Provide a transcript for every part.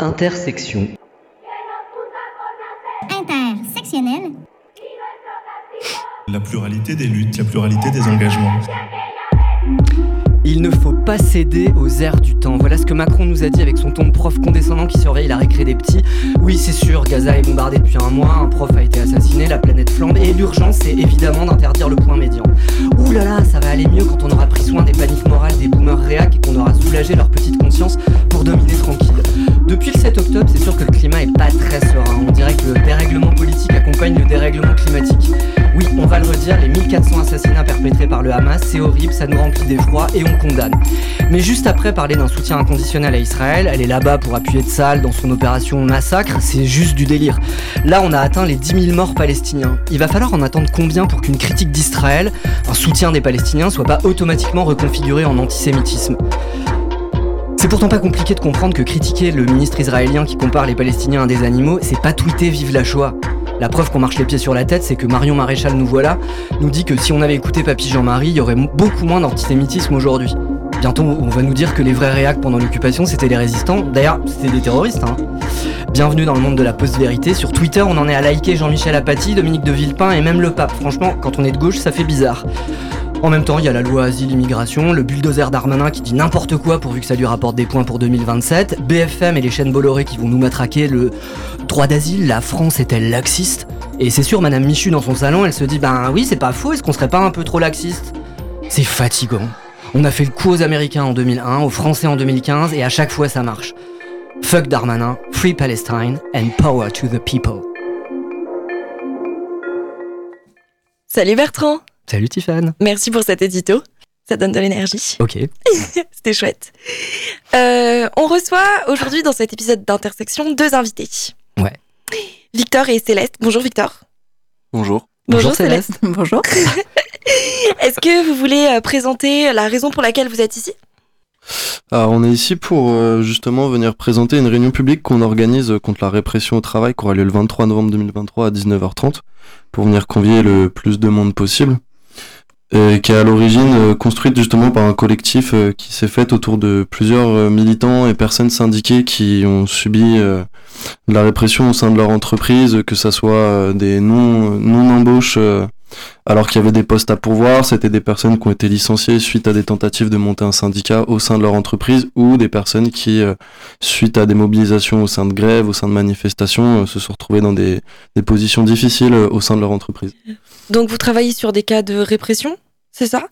Intersection. Intersectionnel. La pluralité des luttes, la pluralité des engagements. Il ne faut pas céder aux airs du temps. Voilà ce que Macron nous a dit avec son ton de prof condescendant qui surveille la récré des petits. Oui, c'est sûr, Gaza est bombardé depuis un mois, un prof a été assassiné, la planète flambe, et l'urgence, c'est évidemment d'interdire le point médian. Ouh là là, ça va aller mieux quand on aura pris soin des paniques morales des boomers réac et qu'on aura soulagé leur petite conscience pour dominer tranquille. Depuis le 7 octobre, c'est sûr que le climat est pas très serein. On dirait que le dérèglement politique accompagne le dérèglement climatique. Oui, on va le redire, les 1400 assassinats perpétrés par le Hamas, c'est horrible, ça nous remplit d'effroi et on condamne. Mais juste après parler d'un soutien inconditionnel à Israël, elle est là-bas pour appuyer Tzal dans son opération massacre, c'est juste du délire. Là, on a atteint les 10 000 morts palestiniens. Il va falloir en attendre combien pour qu'une critique d'Israël, un soutien des Palestiniens, soit pas automatiquement reconfiguré en antisémitisme? C'est pourtant pas compliqué de comprendre que critiquer le ministre israélien qui compare les Palestiniens à des animaux, c'est pas tweeter Vive la Shoah. La preuve qu'on marche les pieds sur la tête, c'est que Marion Maréchal nous voilà, nous dit que si on avait écouté Papy Jean-Marie, il y aurait beaucoup moins d'antisémitisme aujourd'hui. Bientôt, on va nous dire que les vrais réacs pendant l'occupation, c'était les résistants. D'ailleurs, c'était des terroristes. Hein. Bienvenue dans le monde de la post-vérité. Sur Twitter, on en est à liker Jean-Michel Apathy, Dominique de Villepin et même le pape. Franchement, quand on est de gauche, ça fait bizarre. En même temps, il y a la loi asile-immigration, le bulldozer d'Armanin qui dit n'importe quoi pourvu que ça lui rapporte des points pour 2027, BFM et les chaînes Bolloré qui vont nous matraquer le droit d'asile, la France est-elle laxiste? Et c'est sûr, Madame Michu dans son salon, elle se dit ben oui, c'est pas faux, est-ce qu'on serait pas un peu trop laxiste? C'est fatigant. On a fait le coup aux Américains en 2001, aux Français en 2015, et à chaque fois ça marche. Fuck Darmanin, Free Palestine, and power to the people. Salut Bertrand Salut Tiffane. Merci pour cet édito. Ça donne de l'énergie. Ok. C'était chouette. Euh, on reçoit aujourd'hui dans cet épisode d'Intersection deux invités. Ouais. Victor et Céleste. Bonjour Victor. Bonjour. Bonjour, Céleste. Bonjour. Est-ce que vous voulez euh, présenter la raison pour laquelle vous êtes ici? Alors, on est ici pour euh, justement venir présenter une réunion publique qu'on organise contre la répression au travail qui aura lieu le 23 novembre 2023 à 19h30 pour venir convier le plus de monde possible et qui est à l'origine euh, construite justement par un collectif euh, qui s'est fait autour de plusieurs euh, militants et personnes syndiquées qui ont subi de la répression au sein de leur entreprise, que ça soit des non non embauches alors qu'il y avait des postes à pourvoir, c'était des personnes qui ont été licenciées suite à des tentatives de monter un syndicat au sein de leur entreprise ou des personnes qui, suite à des mobilisations au sein de grèves, au sein de manifestations, se sont retrouvées dans des, des positions difficiles au sein de leur entreprise. Donc vous travaillez sur des cas de répression? C'est ça.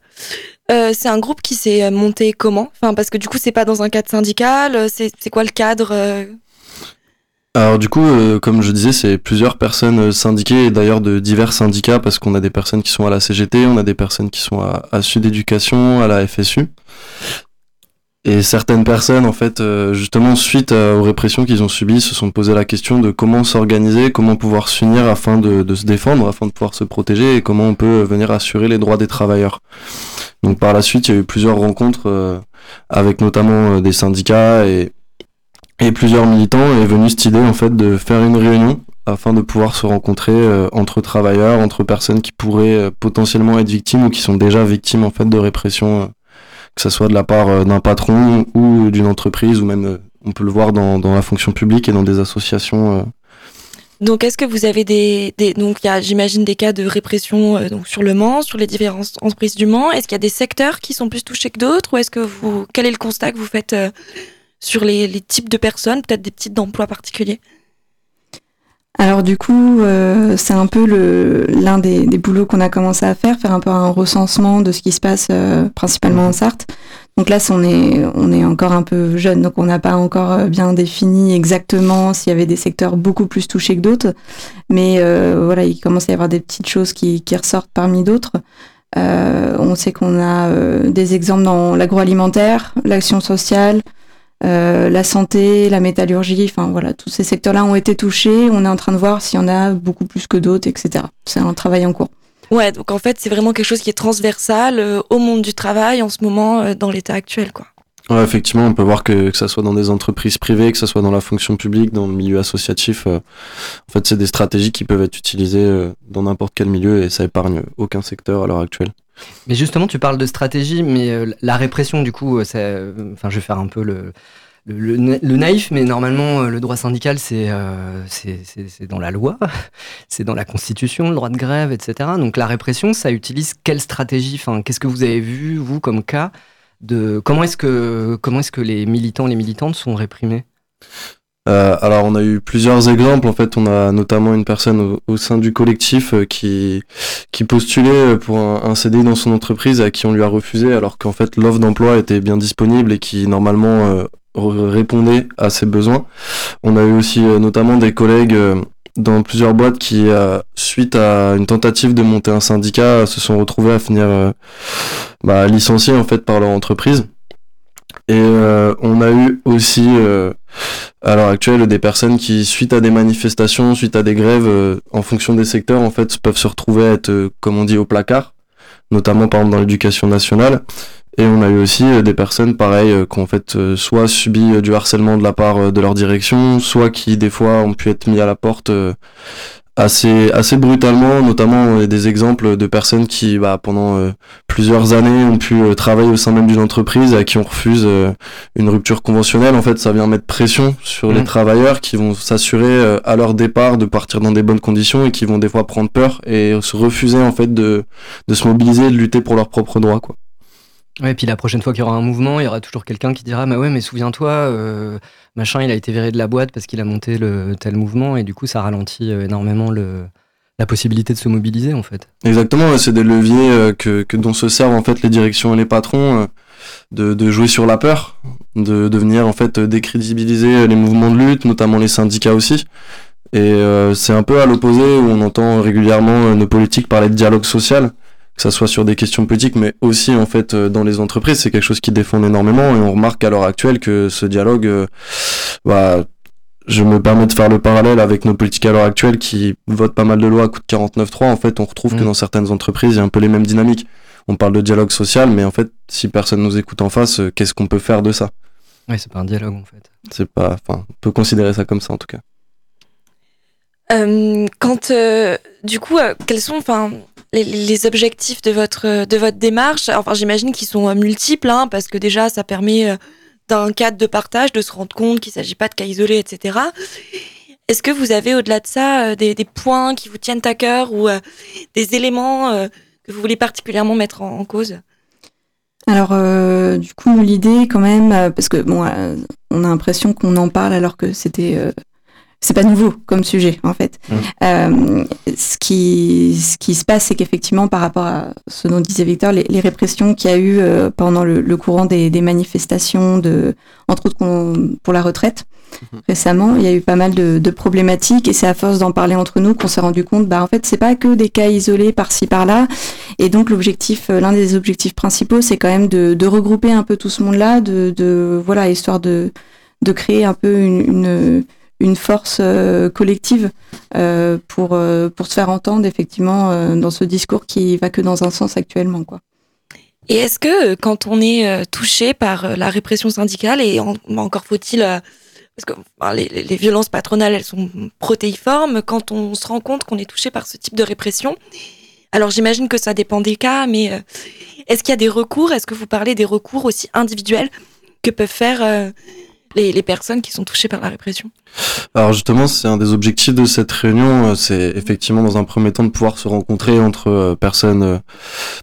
Euh, c'est un groupe qui s'est monté comment? Enfin, parce que du coup, c'est pas dans un cadre syndical. Euh, c'est quoi le cadre euh? Alors du coup, comme je disais, c'est plusieurs personnes syndiquées et d'ailleurs de divers syndicats parce qu'on a des personnes qui sont à la CGT, on a des personnes qui sont à, à Sud Éducation, à la FSU. Et certaines personnes, en fait, euh, justement, suite aux répressions qu'ils ont subies, se sont posé la question de comment s'organiser, comment pouvoir s'unir afin de, se défendre, afin de pouvoir se protéger, et comment on peut venir assurer les droits des travailleurs. Donc par la suite, il y a eu plusieurs rencontres euh, avec notamment euh, des syndicats et, et plusieurs militants, et est venue cette idée, en fait, de faire une réunion afin de pouvoir se rencontrer entre travailleurs, entre personnes qui pourraient potentiellement être victimes ou qui sont déjà victimes, en fait, de répression que ce soit de la part euh, d'un patron ou d'une entreprise, ou même euh, on peut le voir dans, la fonction publique et dans des associations. Euh. Donc, est-ce que vous avez des, donc il j'imagine, des cas de répression sur le Mans, sur les différentes entreprises du Mans. Est-ce qu'il y a des secteurs qui sont plus touchés que d'autres, ou est-ce que vous, quel est le constat que vous faites sur les, les types de personnes, peut-être des types d'emplois particuliers? Alors du coup, euh, c'est un peu l'un des, des, boulots qu'on a commencé à faire, faire un peu un recensement de ce qui se passe euh, principalement en Sarthe. Donc là, on est, on est encore un peu jeune, donc on n'a pas encore euh, bien défini exactement s'il y avait des secteurs beaucoup plus touchés que d'autres. Mais voilà, il commence à y avoir des petites choses qui, qui ressortent parmi d'autres. on sait qu'on a des exemples dans l'agroalimentaire, l'action sociale, euh, la santé, la métallurgie, enfin voilà, tous ces secteurs-là ont été touchés. On est en train de voir s'il y en a beaucoup plus que d'autres, etc. C'est un travail en cours. Ouais, donc en fait, c'est vraiment quelque chose qui est transversal euh, au monde du travail en ce moment, euh, dans l'état actuel, quoi. Ouais, effectivement, on peut voir que que ça soit dans des entreprises privées, que ça soit dans la fonction publique, dans le milieu associatif. en fait, c'est des stratégies qui peuvent être utilisées dans n'importe quel milieu et ça épargne aucun secteur à l'heure actuelle. Mais justement, tu parles de stratégie, mais la répression, du coup, enfin, je vais faire un peu le, le, naïf, mais normalement, le droit syndical, c'est c'est dans la loi, c'est dans la Constitution, le droit de grève, etc. Donc la répression, ça utilise quelle stratégie? Enfin, Qu'est-ce que vous avez vu, vous, comme cas de comment est-ce que est-ce que les militants, les militantes sont réprimés? Euh, alors on a eu plusieurs exemples. En fait, on a notamment une personne au, sein du collectif euh, qui qui postulait pour un, un, CDI dans son entreprise à qui on lui a refusé, alors qu'en fait l'offre d'emploi était bien disponible et qui normalement euh, répondait à ses besoins. On a eu aussi notamment des collègues dans plusieurs boîtes qui, suite à une tentative de monter un syndicat, se sont retrouvés à finir bah, licenciés en fait par leur entreprise. Et euh, on a eu aussi euh, à l'heure actuelle des personnes qui, suite à des manifestations, suite à des grèves, euh, en fonction des secteurs, en fait, peuvent se retrouver à être, comme on dit, au placard, notamment par exemple dans l'éducation nationale. Et on a eu aussi des personnes, pareil, qui ont en fait soit subi du harcèlement de la part de leur direction, soit qui des fois ont pu être mis à la porte assez assez brutalement notamment des exemples de personnes qui bah, pendant euh, plusieurs années ont pu euh, travailler au sein même d'une entreprise à qui on refuse euh, une rupture conventionnelle en fait ça vient mettre pression sur les mmh. travailleurs qui vont s'assurer à leur départ de partir dans des bonnes conditions et qui vont des fois prendre peur et se refuser en fait de de se mobiliser et de lutter pour leurs propres droits quoi Et puis la prochaine fois qu'il y aura un mouvement, il y aura toujours quelqu'un qui dira, bah ouais, mais souviens-toi, euh, machin, il a été viré de la boîte parce qu'il a monté le tel mouvement, et du coup, ça ralentit euh, énormément la possibilité de se mobiliser, en fait. Exactement, c'est des leviers euh, que, dont se servent en fait les directions et les patrons, de, jouer sur la peur, de, de venir en fait décrédibiliser les mouvements de lutte, notamment les syndicats aussi. Et c'est un peu à l'opposé où on entend régulièrement nos politiques parler de dialogue social que ça soit sur des questions politiques, mais aussi en fait euh, dans les entreprises, c'est quelque chose qui défend énormément et on remarque à l'heure actuelle que ce dialogue, euh, bah, je me permets de faire le parallèle avec nos politiques à l'heure actuelle qui votent pas mal de lois à coup de 49.3. En fait, on retrouve que mmh. dans certaines entreprises, il y a un peu les mêmes dynamiques. On parle de dialogue social, mais en fait, si personne nous écoute en face, euh, qu'est-ce qu'on peut faire de ça? Ouais, c'est pas un dialogue en fait. C'est pas, enfin, on peut considérer ça comme ça en tout cas. quand, du coup, quels sont, enfin, les, objectifs de votre, de votre démarche, enfin j'imagine qu'ils sont euh, multiples, hein, parce que déjà ça permet euh, d'un cadre de partage de se rendre compte qu'il ne s'agit pas de cas isolés, etc. Est-ce que vous avez au-delà de ça euh, des, points qui vous tiennent à cœur ou des éléments que vous voulez particulièrement mettre en, cause? Alors, du coup, l'idée quand même, parce que bon, on a l'impression qu'on en parle alors que c'était c'est pas nouveau comme sujet en fait. Mmh. Euh, ce qui ce qui se passe, c'est qu'effectivement par rapport à ce dont disait Victor, les, les répressions qu'il y a eu euh, pendant le, le, courant des, des, manifestations de entre autres pour la retraite mmh. récemment, il y a eu pas mal de, de problématiques et c'est à force d'en parler entre nous qu'on s'est rendu compte, bah en fait c'est pas que des cas isolés par-ci par-là et donc l'objectif, euh, l'un des objectifs principaux, c'est quand même de, de regrouper un peu tout ce monde-là, de, de voilà histoire de de créer un peu une, une une force euh, collective euh, pour, euh, pour se faire entendre effectivement dans ce discours qui va que dans un sens actuellement. Quoi. Et est-ce que quand on est touché par la répression syndicale, et encore faut-il, parce que les, les, violences patronales, elles sont protéiformes, quand on se rend compte qu'on est touché par ce type de répression, alors j'imagine que ça dépend des cas, mais est-ce qu'il y a des recours? Est-ce que vous parlez des recours aussi individuels que peuvent faire les, personnes qui sont touchées par la répression. Alors justement, c'est un des objectifs de cette réunion, euh, c'est effectivement dans un premier temps de pouvoir se rencontrer entre euh, personnes euh,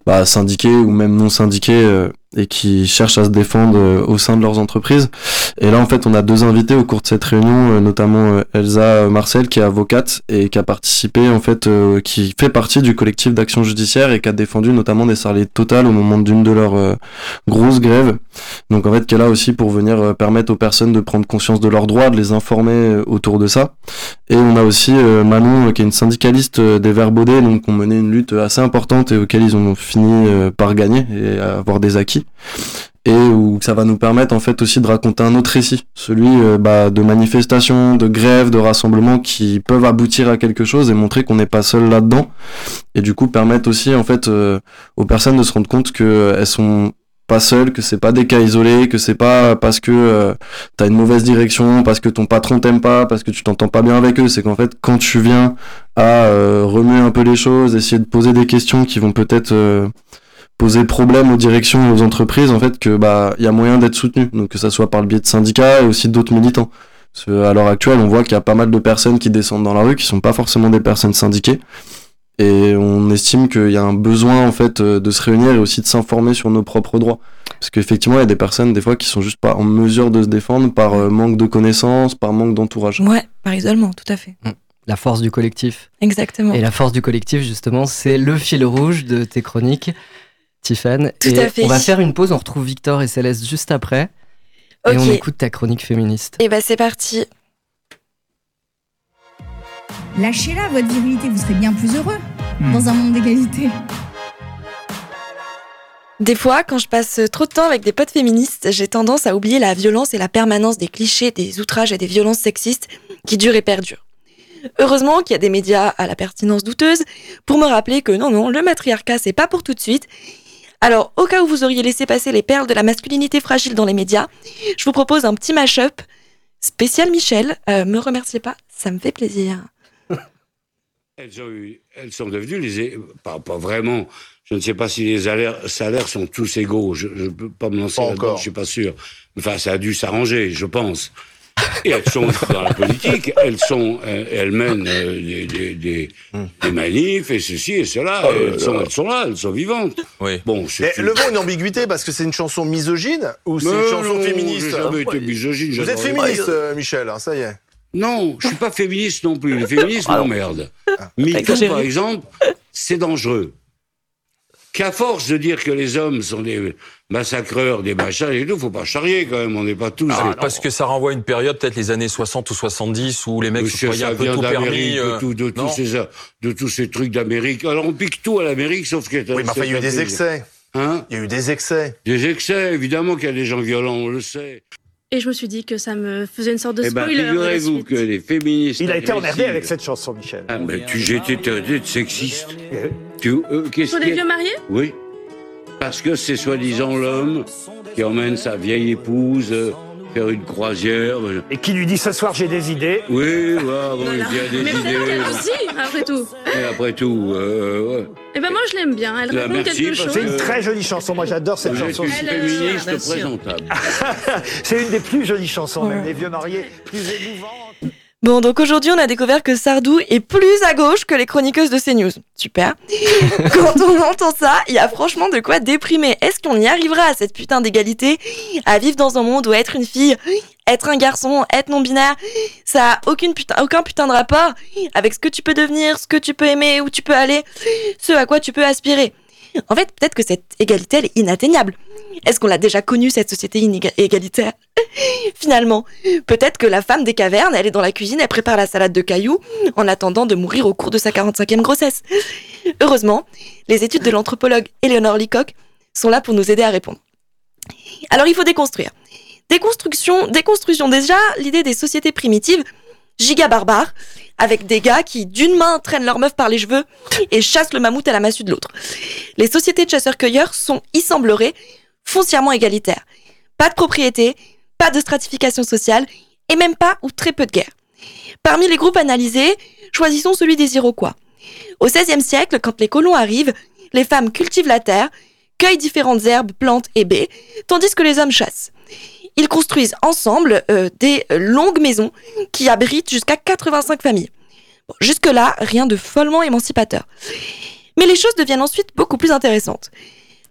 bah, syndiquées ou même non syndiquées et qui cherchent à se défendre euh, au sein de leurs entreprises. Et là, en fait, on a deux invités au cours de cette réunion, euh, notamment euh, Elsa Marcel, qui est avocate et qui a participé, en fait, qui fait partie du collectif d'action judiciaire et qui a défendu notamment des salariés Total au moment d'une de leurs grosses grèves. Donc, en fait, qui est là aussi pour venir permettre aux personnes de prendre conscience de leurs droits, de les informer autour de ça. Et on a aussi Manon, qui est une syndicaliste des Verts donc, qui ont mené une lutte assez importante et auquel ils ont fini par gagner et avoir des acquis et où ça va nous permettre en fait aussi de raconter un autre récit, celui euh, bah, de manifestations, de grèves, de rassemblements qui peuvent aboutir à quelque chose et montrer qu'on n'est pas seul là-dedans, et du coup permettre aussi en fait euh, aux personnes de se rendre compte que euh, sont pas seules, que c'est pas des cas isolés, que c'est pas parce que tu as une mauvaise direction, parce que ton patron t'aime pas, parce que tu t'entends pas bien avec eux, c'est qu'en fait quand tu viens à remuer un peu les choses, essayer de poser des questions qui vont peut-être poser problème aux directions et aux entreprises en fait que bah il y a moyen d'être soutenu. Donc que ça soit par le biais de syndicats et aussi d'autres militants. Parce que à l'heure actuelle on voit qu'il y a pas mal de personnes qui descendent dans la rue qui sont pas forcément des personnes syndiquées. Et on estime qu'il y a un besoin en fait euh, de se réunir et aussi de s'informer sur nos propres droits. Parce qu'effectivement il y a des personnes des fois qui sont juste pas en mesure de se défendre par euh, manque de connaissances par manque d'entourage. Ouais, par isolement, tout à fait. La force du collectif. Exactement. Et la force du collectif, justement, c'est le fil rouge de tes chroniques, Tiffany. Tout et à fait. On va faire une pause, on retrouve Victor et Céleste juste après. Et on écoute ta chronique féministe. Et bah c'est parti. Lâchez-la, votre virilité, vous serez bien plus heureux Hmm. dans un monde d'égalité. Des fois, quand je passe trop de temps avec des potes féministes, j'ai tendance à oublier la violence et la permanence des clichés, des outrages et des violences sexistes qui durent et perdurent. Heureusement qu'il y a des médias à la pertinence douteuse pour me rappeler que non, non, le matriarcat, c'est pas pour tout de suite. Alors, au cas où vous auriez laissé passer les perles de la masculinité fragile dans les médias, je vous propose un petit mash-up spécial Michel. Euh, me remerciez pas, ça me fait plaisir. Elles, ont eu- elles sont devenues les. Pas, pas vraiment. Je ne sais pas si les salaires, salaires sont tous égaux. Je ne peux pas me lancer là-dedans, encore. je suis pas sûr. Enfin, ça a dû s'arranger, je pense. Et elles sont dans la politique, elles sont, euh, elles mènent euh, des, des, des, des manifs et ceci et cela. Oh et elles, sont, là. elles sont là, elles sont vivantes. Oui. Bon, c'est Mais le mot une ambiguïté parce que c'est une chanson misogyne ou c'est une chanson non, féministe J'ai jamais été misogyne. Vous êtes les- féministe, euh, Michel, hein, ça y est. Non, je suis pas féministe non plus. Le féminisme m'emmerde. MeToo, exagéré. par exemple, c'est dangereux. Qu'à force de dire que les hommes sont des massacreurs, des machins et tout, faut pas charrier quand même. On n'est pas tous. Ah, parce que ça renvoie à une période, peut-être les années 60 ou 70, où les mecs se croyaient un peu vient tout d'Amérique, permis. de, euh, tout- de tous ces, de tous ces trucs d'Amérique. Alors on pique tout à l'Amérique, sauf qu'il y a Oui, mais enfin, il y a eu des excès. Hein Il y a eu des excès. Des excès, évidemment qu'il y a des gens violents, on le sait. Et je me suis dit que ça me faisait une sorte de Eh ben, spoiler. de la figurez-vous que les féministes. Il a été emmerdé avec cette chanson, Michel. Ah, mais tu, j'ai été traité de sexiste. Tu, euh, qu'est-ce Sur est- vieux mariés Oui. Parce que c'est soi-disant l'homme qui emmène sa vieille épouse euh, faire une croisière. Et qui lui dit ce soir j'ai des idées. Oui, voilà, bon, Voilà. il y a des Mais idées. aussi, après tout. Et après tout, euh, ouais. Et ben moi je l'aime bien. Elle Bah, raconte merci, quelque chose. C'est une très jolie chanson. Moi j'adore cette chanson. Elle, euh, féministe présentable. C'est une des plus jolies chansons, même Ouais. les vieux mariés, plus émouvantes. Bon, donc aujourd'hui, on a découvert que Sardou est plus à gauche que les chroniqueuses de CNews. Super. Quand on entend ça, il y a franchement de quoi déprimer. Est-ce qu'on y arrivera à cette putain d'égalité? À vivre dans un monde où être une fille, être un garçon, être non-binaire, ça a aucune putain, aucun putain de rapport avec ce que tu peux devenir, ce que tu peux aimer, où tu peux aller, ce à quoi tu peux aspirer. En fait, peut-être que cette égalité, elle est inatteignable. Est-ce qu'on l'a déjà connue, cette société inéga- égalitaire? Finalement, peut-être que la femme des cavernes, elle est dans la cuisine, elle prépare la salade de cailloux en attendant de mourir au cours de sa 45e grossesse. Heureusement, les études de l'anthropologue Eleanor Leacock sont là pour nous aider à répondre. Alors il faut déconstruire. Déconstruction, déconstruction déjà, l'idée des sociétés primitives, giga barbares, avec des gars qui d'une main traînent leur meuf par les cheveux et chassent le mammouth à la massue de l'autre. Les sociétés de chasseurs-cueilleurs sont, il semblerait, foncièrement égalitaires. Pas de propriété, pas de stratification sociale et même pas ou très peu de guerre. Parmi les groupes analysés, choisissons celui des Iroquois. Au XVIe siècle, quand les colons arrivent, les femmes cultivent la terre, cueillent différentes herbes, plantes et baies, tandis que les hommes chassent. Ils construisent ensemble euh, des longues maisons qui abritent jusqu'à 85 familles. Jusque-là, rien de follement émancipateur. Mais les choses deviennent ensuite beaucoup plus intéressantes.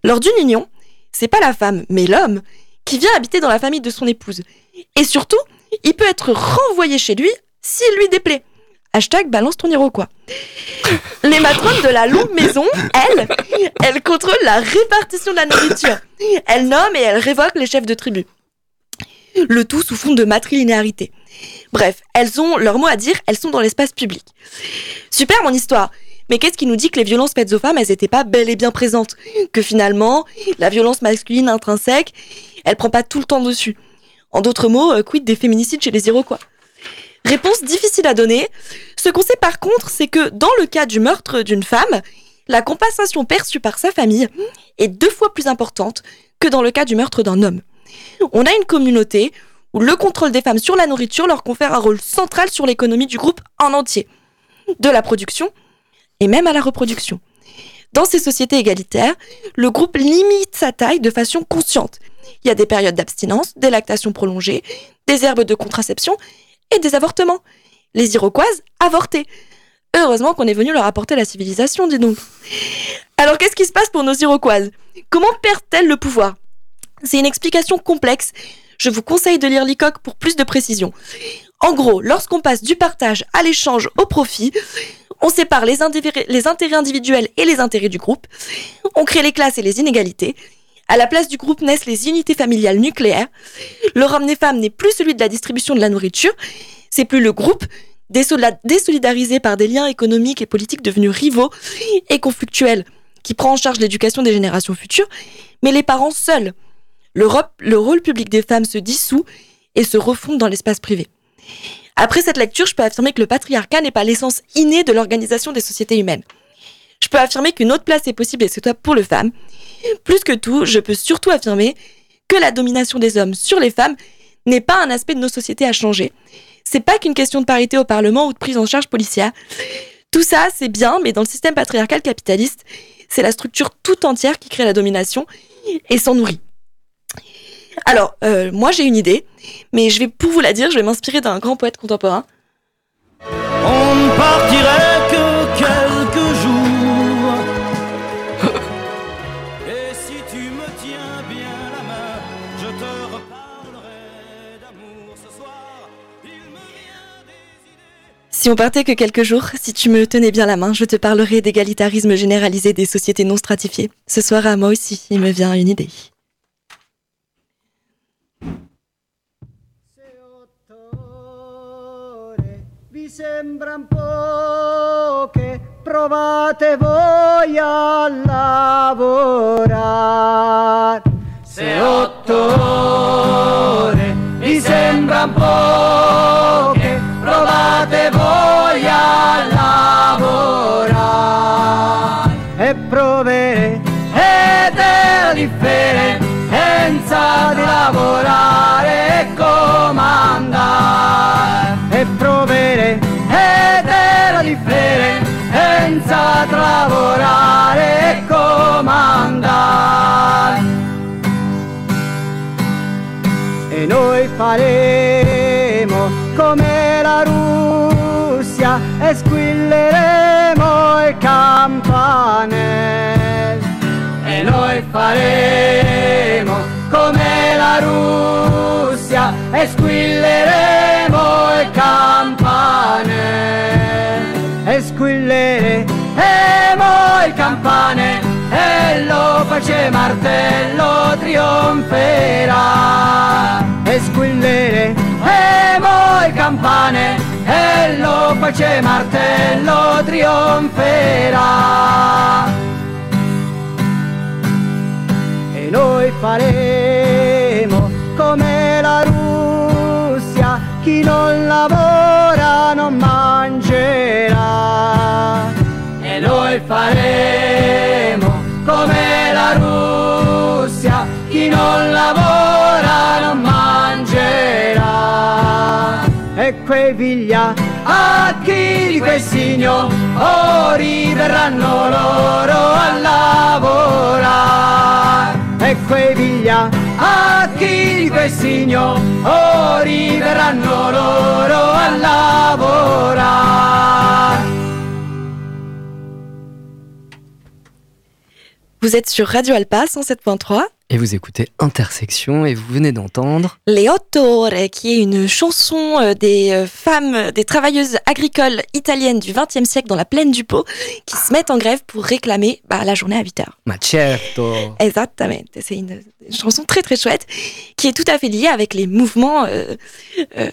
Lors d'une union, c'est pas la femme, mais l'homme qui vient habiter dans la famille de son épouse. Et surtout, il peut être renvoyé chez lui s'il lui déplaît. Hashtag balance ton iroquois. Les matrones de la longue maison, elles, elles contrôlent la répartition de la nourriture. Elles nomment et elles révoquent les chefs de tribu. Le tout sous fond de matrilinéarité. Bref, elles ont leur mot à dire, elles sont dans l'espace public. Super mon histoire mais qu'est-ce qui nous dit que les violences faites aux femmes, elles n'étaient pas bel et bien présentes? Que finalement, la violence masculine intrinsèque, elle prend pas tout le temps dessus. En d'autres mots, euh, quid des féminicides chez les Iroquois Réponse difficile à donner. Ce qu'on sait par contre, c'est que dans le cas du meurtre d'une femme, la compensation perçue par sa famille est deux fois plus importante que dans le cas du meurtre d'un homme. On a une communauté où le contrôle des femmes sur la nourriture leur confère un rôle central sur l'économie du groupe en entier. De la production et même à la reproduction. Dans ces sociétés égalitaires, le groupe limite sa taille de façon consciente. Il y a des périodes d'abstinence, des lactations prolongées, des herbes de contraception et des avortements. Les Iroquoises avortaient. Heureusement qu'on est venu leur apporter la civilisation, dis donc. Alors qu'est-ce qui se passe pour nos Iroquoises? Comment perdent-elles le pouvoir? C'est une explication complexe. Je vous conseille de lire Leacock pour plus de précision. En gros, lorsqu'on passe du partage à l'échange au profit, on sépare les, intérêts- individuels et les intérêts du groupe, on crée les classes et les inégalités, à la place du groupe naissent les unités familiales nucléaires, le rôle des femmes n'est plus celui de la distribution de la nourriture, c'est plus le groupe, désolidarisé par des liens économiques et politiques devenus rivaux et conflictuels, qui prend en charge l'éducation des générations futures, mais les parents seuls. Le, le rôle public des femmes se dissout et se refonde dans l'espace privé. Après cette lecture, je peux affirmer que le patriarcat n'est pas l'essence innée de l'organisation des sociétés humaines. Je peux affirmer qu'une autre place est possible et c'est toi pour le femme. Plus que tout, je peux surtout affirmer que la domination des hommes sur les femmes n'est pas un aspect de nos sociétés à changer. C'est pas qu'une question de parité au Parlement ou de prise en charge policière. Tout ça, c'est bien, mais dans le système patriarcal capitaliste, c'est la structure tout entière qui crée la domination et s'en nourrit. Alors, euh, moi j'ai une idée, mais je vais, pour vous la dire, je vais m'inspirer d'un grand poète contemporain. On ne partirait que quelques jours. Et si tu me tiens bien la main, je te reparlerai d'amour ce soir. Il me Si on partait que quelques jours, si tu me tenais bien la main, je te parlerai d'égalitarisme généralisé des sociétés non stratifiées. Ce soir, à moi aussi, il me vient une idée. Vi sembran poche, provate voi a lavorare. Se otto ore vi sembran poche, provate voi a lavorare. E proverete la differenza di lavorare e comandare. E proverete la differenza tra lavorare e comandare. E noi faremo come la Russia e squilleremo il campanello. E noi faremo come la Russia e squilleremo il campanello. E squilleremo il campanello e lo pace martello trionferà. E squilleremo il campane e lo pace martello trionferà. Noi faremo come la Russia, chi non lavora non mangerà. E noi faremo come la Russia, chi non lavora non mangerà. E quei vigliacchi di quei signori verranno loro lavorare. Vous êtes sur Radio Alpa 107.3. Et vous écoutez Intersection et vous venez d'entendre Les Ottore, qui est une chanson euh, des euh, femmes, des travailleuses agricoles italiennes du XXe siècle dans la plaine du Pau, qui se mettent en grève pour réclamer bah, la journée à 8 heures. Ma certo Exactement. C'est une, une chanson très très chouette qui est tout à fait liée avec les mouvements, euh, euh,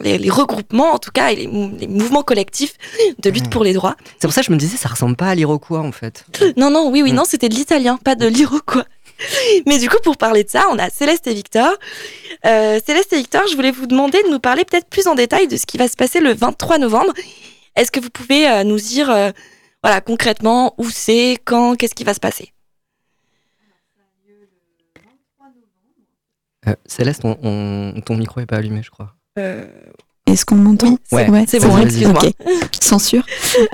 les, les regroupements en tout cas, et les, mou- les mouvements collectifs de lutte pour les droits. C'est pour ça que je me disais, ça ressemble pas à l'Iroquois en fait. Non, non, oui, oui, non, c'était de l'italien, pas de l'iroquois. Mais du coup, pour parler de ça, on a Céleste et Victor. Euh, Céleste et Victor, je voulais vous demander de nous parler peut-être plus en détail de ce qui va se passer le 23 novembre. Est-ce que vous pouvez euh, nous dire, euh, voilà, concrètement, où c'est, quand, qu'est-ce qui va se passer? Euh, Céleste, on- on- ton micro est pas allumé, je crois. Euh, Est-ce qu'on m'entend? Ouais, c'est bon, vrai excuse-moi. Ok. Censure.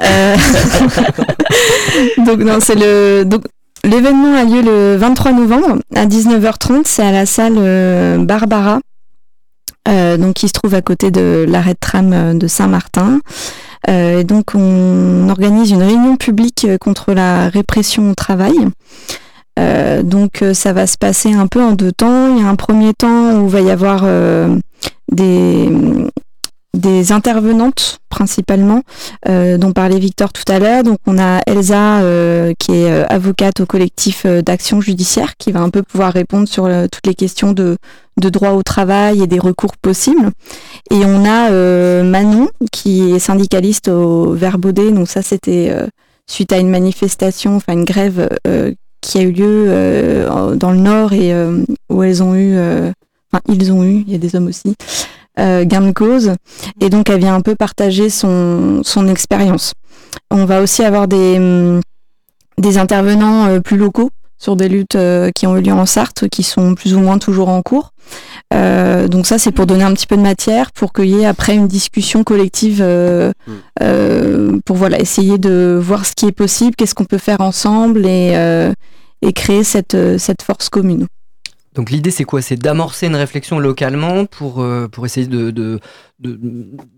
Euh, donc non, c'est le donc l'événement a lieu le 23 novembre à 19h30. C'est à la salle euh, Barbara, euh, donc qui se trouve à côté de l'arrêt de tram euh, de Saint-Martin. Euh, et donc on organise une réunion publique euh, contre la répression au travail. Euh, donc ça va se passer un peu en deux temps. Il y a un premier temps où il va y avoir des, des intervenantes principalement, euh, dont parlait Victor tout à l'heure. Donc on a Elsa euh, qui est euh, avocate au collectif euh, d'action judiciaire qui va un peu pouvoir répondre sur euh, toutes les questions de, de droit au travail et des recours possibles. Et on a euh, Manon qui est syndicaliste au Verbaudet. Donc ça c'était suite à une manifestation, enfin une grève qui a eu lieu dans le Nord et où elles ont eu, enfin ils ont eu, il y a des hommes aussi, gain de cause. Et donc elle vient un peu partager son, son expérience. On va aussi avoir des, hum, des intervenants euh, plus locaux sur des luttes euh, qui ont eu lieu en Sarthe, qui sont plus ou moins toujours en cours. Euh, donc ça, c'est pour donner un petit peu de matière, pour qu'il y ait après une discussion collective, euh, euh, pour voilà essayer de voir ce qui est possible, qu'est-ce qu'on peut faire ensemble et, euh, et créer cette, euh, cette force commune. Donc l'idée c'est quoi? C'est d'amorcer une réflexion localement pour, euh, pour essayer de,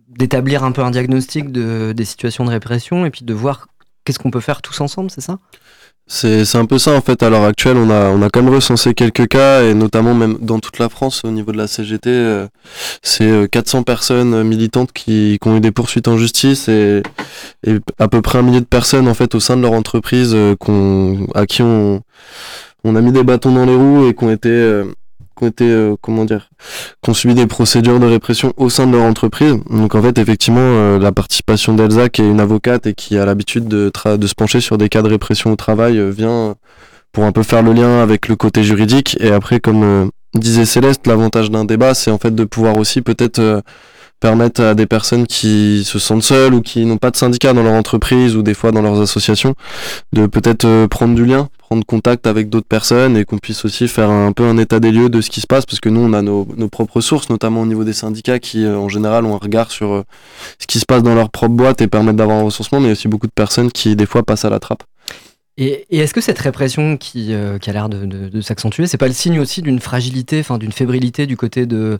d'établir un peu un diagnostic de, des situations de répression et puis de voir qu'est-ce qu'on peut faire tous ensemble, c'est ça? C'est un peu ça en fait. À l'heure actuelle, on a, on a quand même recensé quelques cas, et notamment même dans toute la France, au niveau de la CGT, euh, c'est euh, 400 personnes militantes qui, qui ont eu des poursuites en justice et, et à peu près un millier de personnes en fait au sein de leur entreprise euh, qu'on, à qui on, on a mis des bâtons dans les roues et ont été, euh, ont été euh, comment dire, qui ont subi des procédures de répression au sein de leur entreprise. Donc en fait, effectivement, euh, la participation d'Elsa, qui est une avocate et qui a l'habitude de, de se pencher sur des cas de répression au travail, euh, vient pour un peu faire le lien avec le côté juridique. Et après, comme disait Céleste, l'avantage d'un débat, c'est en fait de pouvoir aussi peut-être permettre à des personnes qui se sentent seules ou qui n'ont pas de syndicat dans leur entreprise ou des fois dans leurs associations de peut-être prendre du lien, prendre contact avec d'autres personnes et qu'on puisse aussi faire un peu un état des lieux de ce qui se passe parce que nous on a nos, propres sources notamment au niveau des syndicats qui euh, en général ont un regard sur euh, ce qui se passe dans leur propre boîte et permettent d'avoir un recensement mais aussi beaucoup de personnes qui des fois passent à la trappe. Et, est-ce que cette répression qui, euh, a l'air de, de- de s'accentuer, c'est pas le signe aussi d'une fragilité, enfin d'une fébrilité du côté de,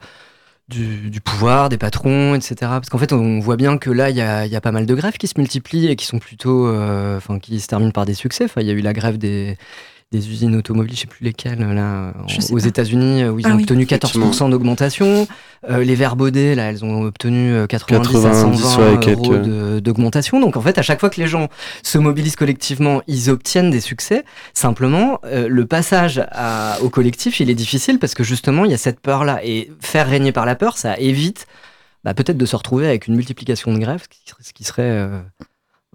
du, pouvoir, des patrons, etc. Parce qu'en fait, on voit bien que là, il y a, il y a pas mal de grèves qui se multiplient et qui sont plutôt, euh, enfin, qui se terminent par des succès. Enfin, il y a eu la grève des, des usines automobiles, je sais plus lesquelles, là, en- aux. États-Unis, où ils Ah ont oui. obtenu Effectivement. 14% d'augmentation. Euh, les Verbaudet, là, elles ont obtenu euh, 90, à 90, 120 ouais, euros quelques- de- d'augmentation. Donc, en fait, à chaque fois que les gens se mobilisent collectivement, ils obtiennent des succès. Simplement, euh, le passage à- au collectif, il est difficile parce que justement, il y a cette peur-là. Et faire régner par la peur, ça évite bah, peut-être de se retrouver avec une multiplication de grèves, ce qui serait, ce qui serait, euh,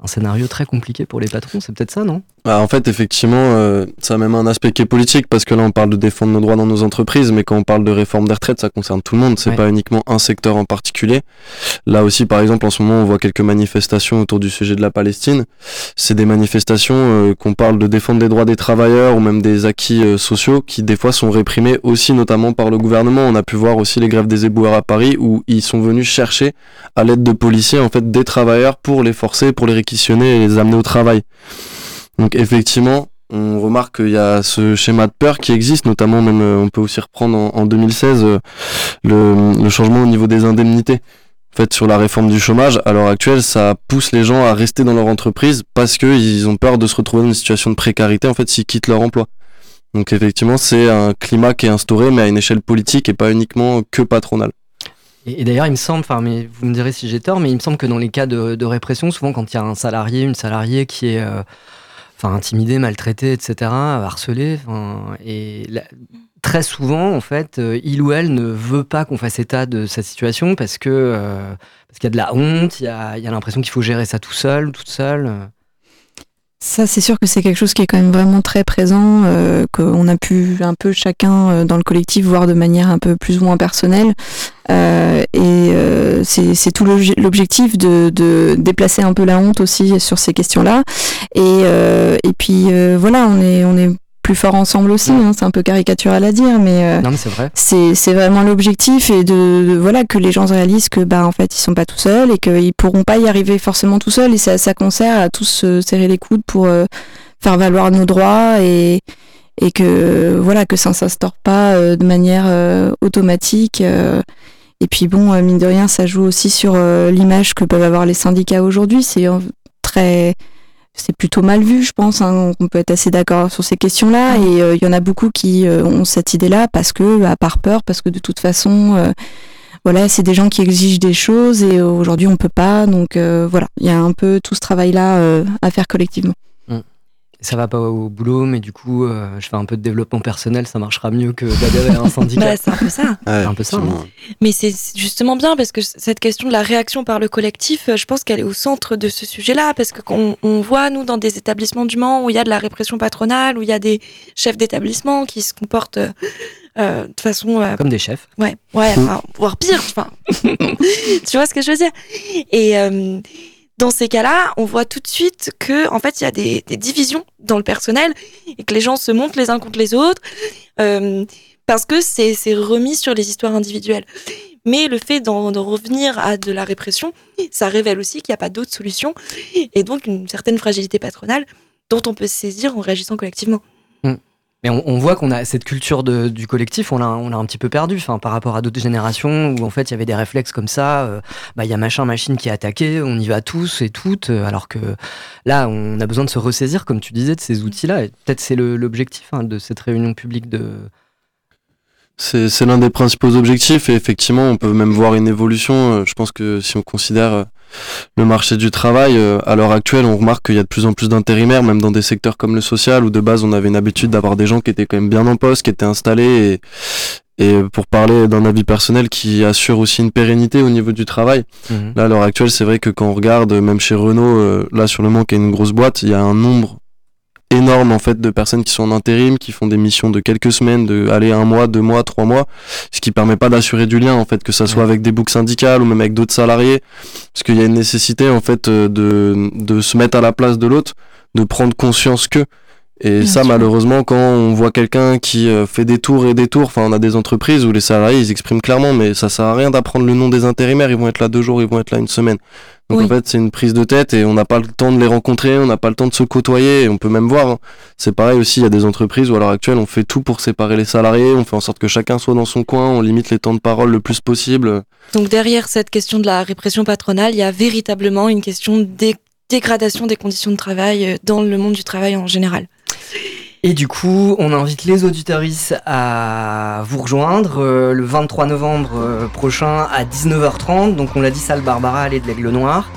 un scénario très compliqué pour les patrons. C'est peut-être ça, non? Bah, en fait, effectivement, euh, ça a même un aspect qui est politique parce que là, on parle de défendre nos droits dans nos entreprises, mais quand on parle de réforme des retraites, ça concerne tout le monde. C'est Ouais. pas uniquement un secteur en particulier. Là aussi, par exemple, en ce moment, on voit quelques manifestations autour du sujet de la Palestine. C'est des manifestations euh, qu'on parle de défendre les droits des travailleurs ou même des acquis euh, sociaux qui, des fois, sont réprimés aussi, notamment par le gouvernement. On a pu voir aussi les grèves des éboueurs à Paris où ils sont venus chercher, à l'aide de policiers, en fait, des travailleurs pour les forcer, pour les et les amener au travail. Donc effectivement, on remarque qu'il y a ce schéma de peur qui existe, notamment même euh, on peut aussi reprendre en, en 2016 euh, le, le changement au niveau des indemnités. En fait, sur la réforme du chômage, à l'heure actuelle, ça pousse les gens à rester dans leur entreprise parce qu'ils ont peur de se retrouver dans une situation de précarité en fait s'ils quittent leur emploi. Donc effectivement, c'est un climat qui est instauré, mais à une échelle politique et pas uniquement que patronale. Et, d'ailleurs, il me semble, vous me direz si j'ai tort, mais il me semble que dans les cas de, répression, souvent quand il y a un salarié, une salariée qui est euh, enfin, intimidé, maltraité, etc., harcelé, et très souvent, en fait, euh, il ou elle ne veut pas qu'on fasse état de sa situation parce que euh, parce qu'il y a de la honte, il y a, a l'impression qu'il faut gérer ça tout seul, toute seule. Ça, c'est sûr que c'est quelque chose qui est quand même vraiment très présent, euh, qu'on a pu un peu chacun euh, dans le collectif voir de manière un peu plus ou moins personnelle. Euh, et euh, c'est tout l'obje- l'objectif de, de déplacer un peu la honte aussi sur ces questions-là. Et, euh, et puis voilà, on est, on est plus forts ensemble aussi. hein, c'est un peu caricatural à dire, mais, euh, Non, mais c'est vrai. c'est c'est vraiment l'objectif et de, de- voilà que les gens réalisent que bah en fait ils sont pas tout seuls et qu'ils pourront pas y arriver forcément tout seuls et c'est à ça qu'on sert à tous se serrer les coudes pour euh, faire valoir nos droits et et que voilà que ça ne s'instaure pas euh, de manière automatique et puis bon mine de rien ça joue aussi sur l'image que peuvent avoir les syndicats aujourd'hui c'est très c'est plutôt mal vu, je pense. hein. On peut être assez d'accord sur ces questions-là. Et euh, il y en a beaucoup qui euh, ont cette idée-là parce que, à par peur, parce que de toute façon, euh, voilà, c'est des gens qui exigent des choses et aujourd'hui on peut pas. Donc euh, voilà, il y a un peu tout ce travail-là euh, à faire collectivement. Ça va pas au boulot, mais du coup, euh, je fais un peu de développement personnel, ça marchera mieux que d'adhérer à un syndicat. Bah, c'est un peu ça. C'est un peu ça. hein. Mais c'est justement bien parce que cette question de la réaction par le collectif, euh, je pense qu'elle est au centre de ce sujet-là parce que qu'on on voit nous dans des établissements du Mans où il y a de la répression patronale, où il y a des chefs d'établissement qui se comportent euh, de façon euh, Comme des chefs. Ouais, ouais, enfin, voire pire, enfin. tu vois ce que je veux dire? Et euh, dans ces cas-là, on voit tout de suite que, en fait, il y a des, divisions dans le personnel et que les gens se montent les uns contre les autres euh, parce que c'est remis sur les histoires individuelles. Mais le fait d'en revenir à de la répression, ça révèle aussi qu'il n'y a pas d'autre solution et donc une certaine fragilité patronale dont on peut se saisir en réagissant collectivement. Mais on, on voit qu'on a cette culture de- du collectif, on l'a on l'a un petit peu perdu enfin, par rapport à d'autres générations où en fait il y avait des réflexes comme ça. euh, bah, Il y a machin, machine qui est attaqué, on y va tous et toutes. euh, alors que là, on a besoin de se ressaisir, comme tu disais, de ces outils-là. Et peut-être c'est le- l'objectif hein, de cette réunion publique de. C'est c'est l'un des principaux objectifs et effectivement on peut même voir une évolution. Euh, Je pense que si on considère euh, le marché du travail, euh, à l'heure actuelle on remarque qu'il y a de plus en plus d'intérimaires, même dans des secteurs comme le social où de base on avait une habitude d'avoir des gens qui étaient quand même bien en poste, qui étaient installés et, et pour parler d'un avis personnel qui assure aussi une pérennité au niveau du travail. Mhm. Là à l'heure actuelle c'est vrai que quand on regarde même chez Renault, là sur le Mans qui est une grosse boîte, il y a un nombre énorme en fait de personnes qui sont en intérim, qui font des missions de quelques semaines, de aller un mois, deux mois, trois mois, ce qui permet pas d'assurer du lien en fait, que ça soit avec des boucles syndicales ou même avec d'autres salariés, parce qu'il y a une nécessité en fait euh, de, de se mettre à la place de l'autre, de prendre conscience que. Et Bien ça, sûr. malheureusement, quand on voit quelqu'un qui euh, fait des tours et des tours, enfin, on a des entreprises où les salariés, ils expriment clairement, mais ça sert à rien d'apprendre le nom des intérimaires, ils vont être là deux jours, ils vont être là une semaine. Donc Oui. en fait, c'est une prise de tête et on n'a pas le temps de les rencontrer, on n'a pas le temps de se côtoyer. Et on peut même voir, hein. c'est pareil aussi, il y a des entreprises où à l'heure actuelle, on fait tout pour séparer les salariés, on fait en sorte que chacun soit dans son coin, on limite les temps de parole le plus possible. Donc derrière cette question de la répression patronale, il y a véritablement une question de dé- dégradation des conditions de travail euh, dans le monde du travail en général. Et du coup, on invite les auditoristes à vous rejoindre euh, le 23 novembre euh, prochain à 19h30. Donc, on l'a dit, salle Barbara, allée de l'Aigle Noir.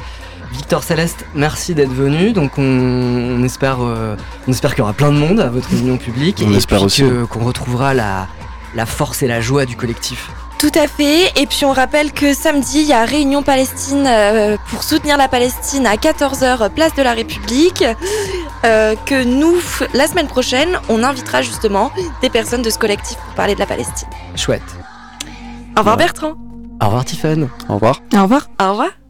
Victor Céleste, merci d'être venu. Donc, on, on espère, euh, on espère qu'il y aura plein de monde à votre réunion publique On et espère puis aussi. que- qu'on retrouvera la, la force et la joie du collectif. Tout à fait. Et puis on rappelle que samedi, il y a Réunion Palestine euh, pour soutenir la Palestine à 14h, place de la République. Euh, que nous, la semaine prochaine, on invitera justement des personnes de ce collectif pour parler de la Palestine. Chouette. Au revoir Bertrand. Au revoir, Tiffen. Au revoir. Au revoir. Au revoir.